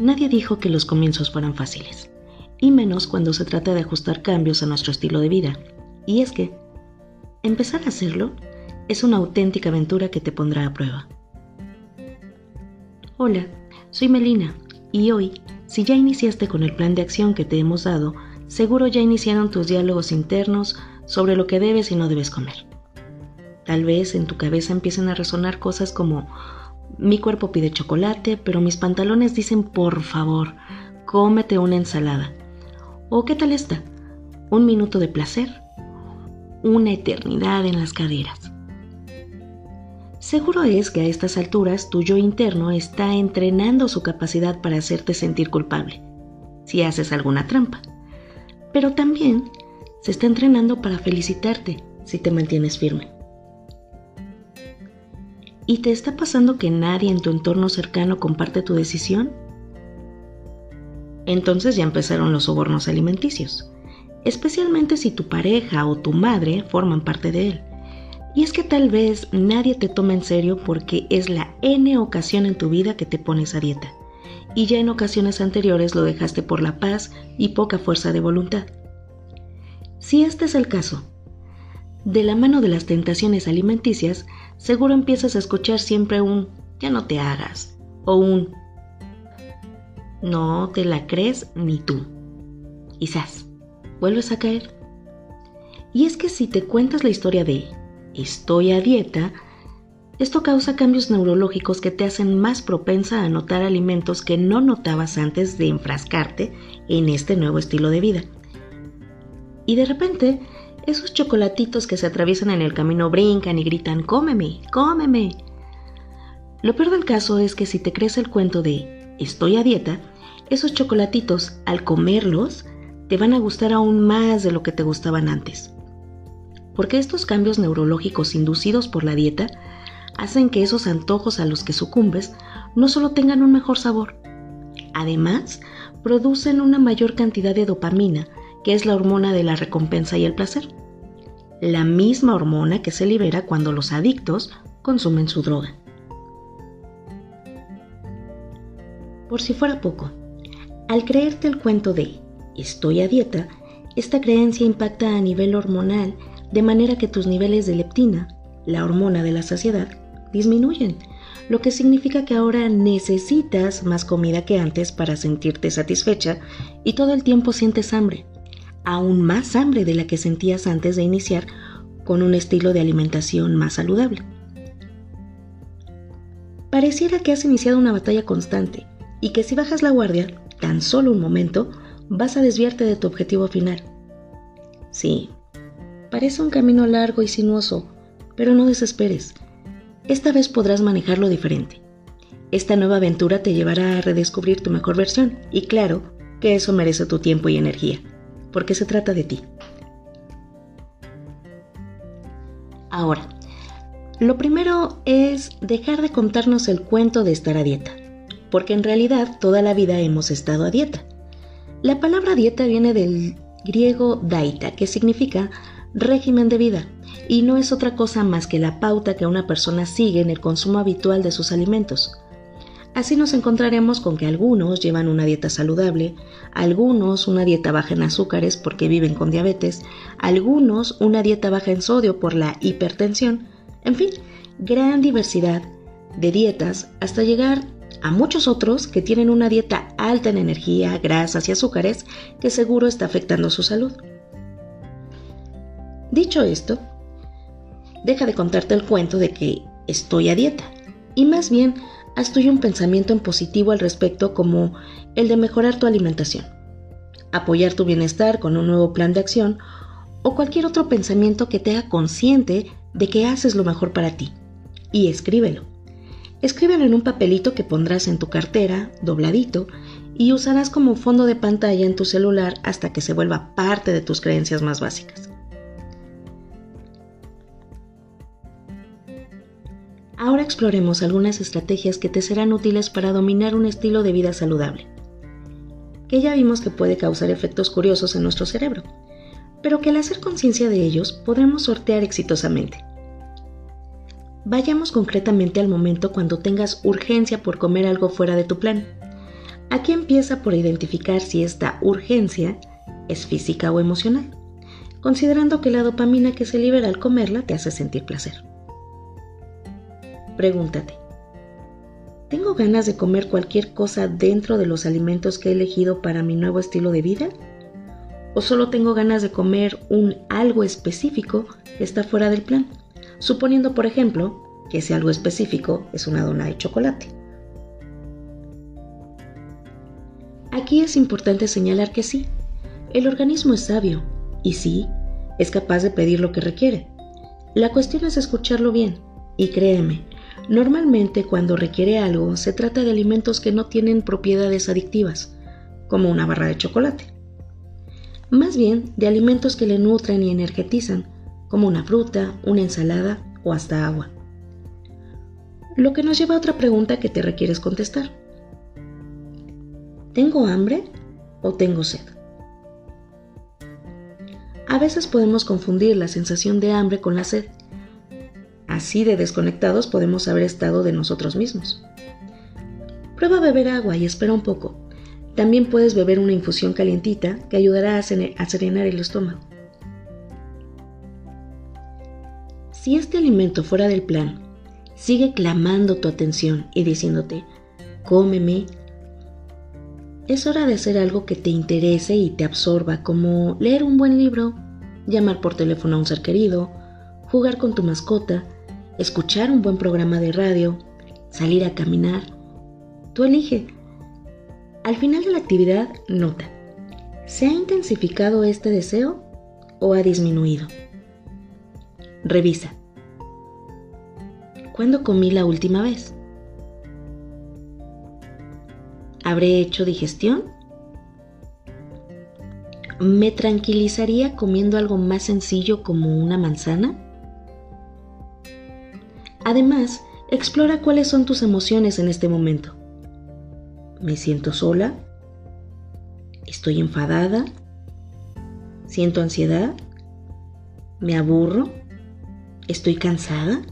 Nadie dijo que los comienzos fueran fáciles, y menos cuando se trata de ajustar cambios a nuestro estilo de vida. Y es que, empezar a hacerlo es una auténtica aventura que te pondrá a prueba. Hola, soy Melina, y hoy, si ya iniciaste con el plan de acción que te hemos dado, seguro ya iniciaron tus diálogos internos sobre lo que debes y no debes comer. Tal vez en tu cabeza empiecen a resonar cosas como mi cuerpo pide chocolate, pero mis pantalones dicen por favor, cómete una ensalada. ¿O qué tal esta? Un minuto de placer, una eternidad en las caderas. Seguro es que a estas alturas tu yo interno está entrenando su capacidad para hacerte sentir culpable, si haces alguna trampa. Pero también se está entrenando para felicitarte si te mantienes firme. ¿Y te está pasando que nadie en tu entorno cercano comparte tu decisión? Entonces ya empezaron los sobornos alimenticios, especialmente si tu pareja o tu madre forman parte de él. Y es que tal vez nadie te toma en serio porque es la N ocasión en tu vida que te pones a dieta. Y ya en ocasiones anteriores lo dejaste por la paz y poca fuerza de voluntad. Si este es el caso, de la mano de las tentaciones alimenticias, seguro empiezas a escuchar siempre un ya no te hagas o un no te la crees ni tú. Quizás vuelves a caer. Y es que si te cuentas la historia de estoy a dieta, esto causa cambios neurológicos que te hacen más propensa a notar alimentos que no notabas antes de enfrascarte en este nuevo estilo de vida. Y de repente esos chocolatitos que se atraviesan en el camino brincan y gritan, cómeme, cómeme. Lo peor del caso es que si te crees el cuento de estoy a dieta, esos chocolatitos, al comerlos, te van a gustar aún más de lo que te gustaban antes. Porque estos cambios neurológicos inducidos por la dieta hacen que esos antojos a los que sucumbes no solo tengan un mejor sabor, además producen una mayor cantidad de dopamina que es la hormona de la recompensa y el placer. La misma hormona que se libera cuando los adictos consumen su droga. Por si fuera poco, al creerte el cuento de estoy a dieta, esta creencia impacta a nivel hormonal de manera que tus niveles de leptina, la hormona de la saciedad, disminuyen, lo que significa que ahora necesitas más comida que antes para sentirte satisfecha y todo el tiempo sientes hambre aún más hambre de la que sentías antes de iniciar con un estilo de alimentación más saludable. Pareciera que has iniciado una batalla constante y que si bajas la guardia, tan solo un momento, vas a desviarte de tu objetivo final. Sí, parece un camino largo y sinuoso, pero no desesperes. Esta vez podrás manejarlo diferente. Esta nueva aventura te llevará a redescubrir tu mejor versión y claro que eso merece tu tiempo y energía porque se trata de ti. Ahora, lo primero es dejar de contarnos el cuento de estar a dieta, porque en realidad toda la vida hemos estado a dieta. La palabra dieta viene del griego daita, que significa régimen de vida, y no es otra cosa más que la pauta que una persona sigue en el consumo habitual de sus alimentos. Así nos encontraremos con que algunos llevan una dieta saludable, algunos una dieta baja en azúcares porque viven con diabetes, algunos una dieta baja en sodio por la hipertensión, en fin, gran diversidad de dietas hasta llegar a muchos otros que tienen una dieta alta en energía, grasas y azúcares que seguro está afectando su salud. Dicho esto, deja de contarte el cuento de que estoy a dieta y más bien haz tuyo un pensamiento en positivo al respecto como el de mejorar tu alimentación, apoyar tu bienestar con un nuevo plan de acción o cualquier otro pensamiento que te haga consciente de que haces lo mejor para ti. Y escríbelo. Escríbelo en un papelito que pondrás en tu cartera, dobladito, y usarás como fondo de pantalla en tu celular hasta que se vuelva parte de tus creencias más básicas. Ahora exploremos algunas estrategias que te serán útiles para dominar un estilo de vida saludable, que ya vimos que puede causar efectos curiosos en nuestro cerebro, pero que al hacer conciencia de ellos podremos sortear exitosamente. Vayamos concretamente al momento cuando tengas urgencia por comer algo fuera de tu plan. Aquí empieza por identificar si esta urgencia es física o emocional, considerando que la dopamina que se libera al comerla te hace sentir placer. Pregúntate, ¿tengo ganas de comer cualquier cosa dentro de los alimentos que he elegido para mi nuevo estilo de vida? ¿O solo tengo ganas de comer un algo específico que está fuera del plan? Suponiendo, por ejemplo, que ese algo específico es una dona de chocolate. Aquí es importante señalar que sí, el organismo es sabio y sí, es capaz de pedir lo que requiere. La cuestión es escucharlo bien y créeme, normalmente cuando requiere algo se trata de alimentos que no tienen propiedades adictivas, como una barra de chocolate. Más bien de alimentos que le nutren y energetizan, como una fruta, una ensalada o hasta agua. Lo que nos lleva a otra pregunta que te requieres contestar. ¿Tengo hambre o tengo sed? A veces podemos confundir la sensación de hambre con la sed. Así de desconectados podemos haber estado de nosotros mismos. Prueba a beber agua y espera un poco. También puedes beber una infusión calientita que ayudará a serenar el estómago. Si este alimento fuera del plan, sigue clamando tu atención y diciéndote, cómeme, es hora de hacer algo que te interese y te absorba, como leer un buen libro, llamar por teléfono a un ser querido, jugar con tu mascota, escuchar un buen programa de radio, salir a caminar. Tú elige. Al final de la actividad, nota. ¿Se ha intensificado este deseo o ha disminuido? Revisa. ¿Cuándo comí la última vez? ¿Habré hecho digestión? ¿Me tranquilizaría comiendo algo más sencillo como una manzana? Además, explora cuáles son tus emociones en este momento. ¿Me siento sola? ¿Estoy enfadada? ¿Siento ansiedad? ¿Me aburro? ¿Estoy cansada?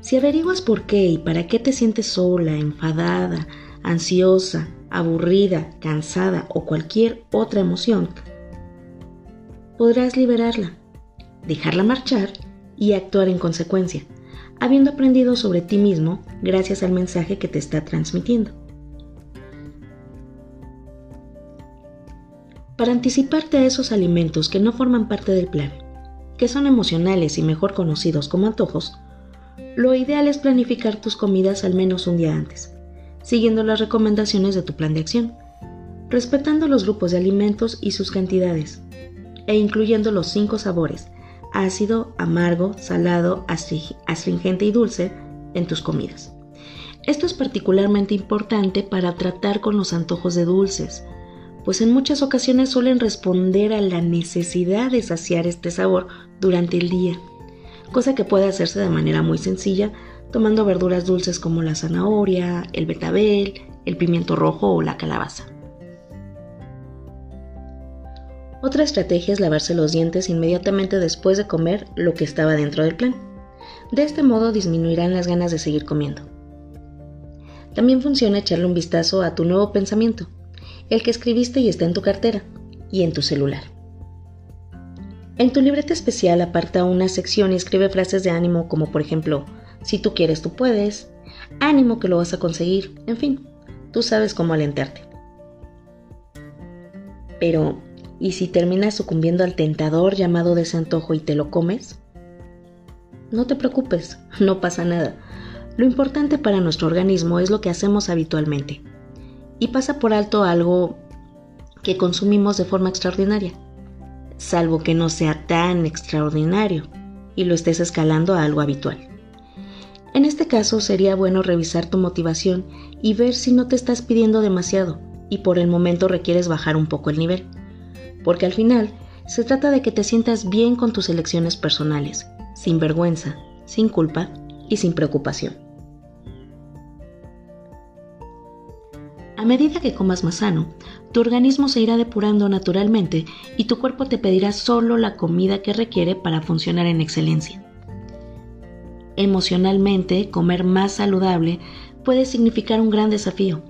Si averiguas por qué y para qué te sientes sola, enfadada, ansiosa, aburrida, cansada o cualquier otra emoción, podrás liberarla, dejarla marchar y actuar en consecuencia, habiendo aprendido sobre ti mismo gracias al mensaje que te está transmitiendo. Para anticiparte a esos alimentos que no forman parte del plan, que son emocionales y mejor conocidos como antojos, lo ideal es planificar tus comidas al menos un día antes siguiendo las recomendaciones de tu plan de acción, respetando los grupos de alimentos y sus cantidades, e incluyendo los cinco sabores, ácido, amargo, salado, astringente y dulce, en tus comidas. Esto es particularmente importante para tratar con los antojos de dulces, pues en muchas ocasiones suelen responder a la necesidad de saciar este sabor durante el día, cosa que puede hacerse de manera muy sencilla tomando verduras dulces como la zanahoria, el betabel, el pimiento rojo o la calabaza. Otra estrategia es lavarse los dientes inmediatamente después de comer lo que estaba dentro del plan. De este modo disminuirán las ganas de seguir comiendo. También funciona echarle un vistazo a tu nuevo pensamiento, el que escribiste y está en tu cartera y en tu celular. En tu libreta especial aparta una sección y escribe frases de ánimo como por ejemplo, si tú quieres, tú puedes. Ánimo que lo vas a conseguir. En fin, tú sabes cómo alentarte. Pero, ¿y si terminas sucumbiendo al tentador llamado desantojo y te lo comes? No te preocupes, no pasa nada. Lo importante para nuestro organismo es lo que hacemos habitualmente. Y pasa por alto algo que consumimos de forma extraordinaria, salvo que no sea tan extraordinario y lo estés escalando a algo habitual. En este caso sería bueno revisar tu motivación y ver si no te estás pidiendo demasiado y por el momento requieres bajar un poco el nivel. Porque al final se trata de que te sientas bien con tus elecciones personales, sin vergüenza, sin culpa y sin preocupación. A medida que comas más sano, tu organismo se irá depurando naturalmente y tu cuerpo te pedirá solo la comida que requiere para funcionar en excelencia emocionalmente, comer más saludable puede significar un gran desafío.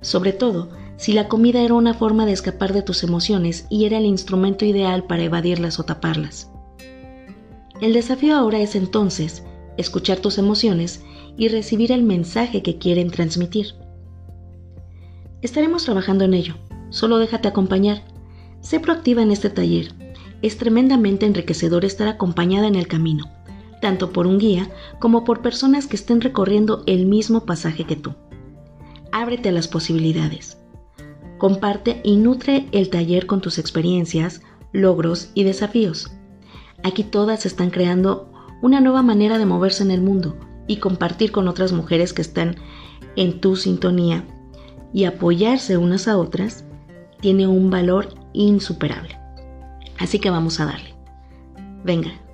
sobre todo si la comida era una forma de escapar de tus emociones y era el instrumento ideal para evadirlas o taparlas. El desafío ahora es entonces escuchar tus emociones y recibir el mensaje que quieren transmitir. Estaremos trabajando en ello, solo déjate acompañar. Sé proactiva en este taller. Es tremendamente enriquecedor estar acompañada en el camino, tanto por un guía como por personas que estén recorriendo el mismo pasaje que tú. Ábrete a las posibilidades. Comparte y nutre el taller con tus experiencias, logros y desafíos. Aquí todas están creando una nueva manera de moverse en el mundo y compartir con otras mujeres que están en tu sintonía y apoyarse unas a otras tiene un valor insuperable. Así que vamos a darle. Venga.